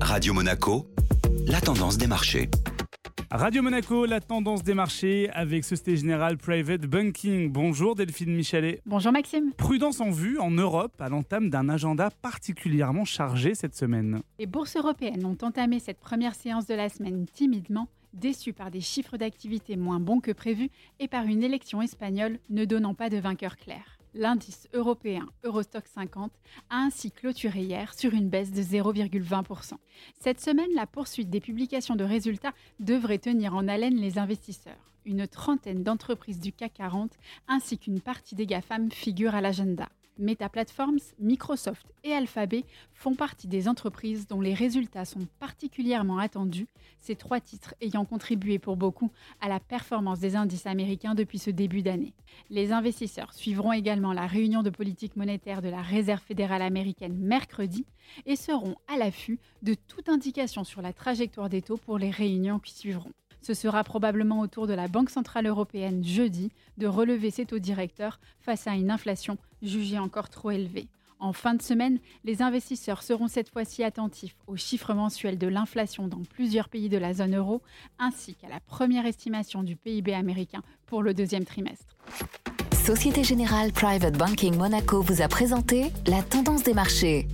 Radio Monaco, la tendance des marchés. Radio Monaco, la tendance des marchés avec Société Générale Private Banking. Bonjour Delphine Michalet. Bonjour Maxime. Prudence en vue en Europe à l'entame d'un agenda particulièrement chargé cette semaine. Les bourses européennes ont entamé cette première séance de la semaine timidement, déçues par des chiffres d'activité moins bons que prévus et par une élection espagnole ne donnant pas de vainqueur clair. L'indice européen Eurostock 50 a ainsi clôturé hier sur une baisse de 0,20%. Cette semaine, la poursuite des publications de résultats devrait tenir en haleine les investisseurs. Une trentaine d'entreprises du CAC 40 ainsi qu'une partie des GAFAM figurent à l'agenda. Meta Platforms, Microsoft et Alphabet font partie des entreprises dont les résultats sont particulièrement attendus, ces trois titres ayant contribué pour beaucoup à la performance des indices américains depuis ce début d'année. Les investisseurs suivront également la réunion de politique monétaire de la Réserve fédérale américaine mercredi et seront à l'affût de toute indication sur la trajectoire des taux pour les réunions qui suivront. Ce sera probablement au tour de la Banque Centrale Européenne jeudi de relever ses taux directeurs face à une inflation jugée encore trop élevée. En fin de semaine, les investisseurs seront cette fois-ci attentifs aux chiffres mensuels de l'inflation dans plusieurs pays de la zone euro, ainsi qu'à la première estimation du PIB américain pour le deuxième trimestre. Société Générale Private Banking Monaco vous a présenté la tendance des marchés.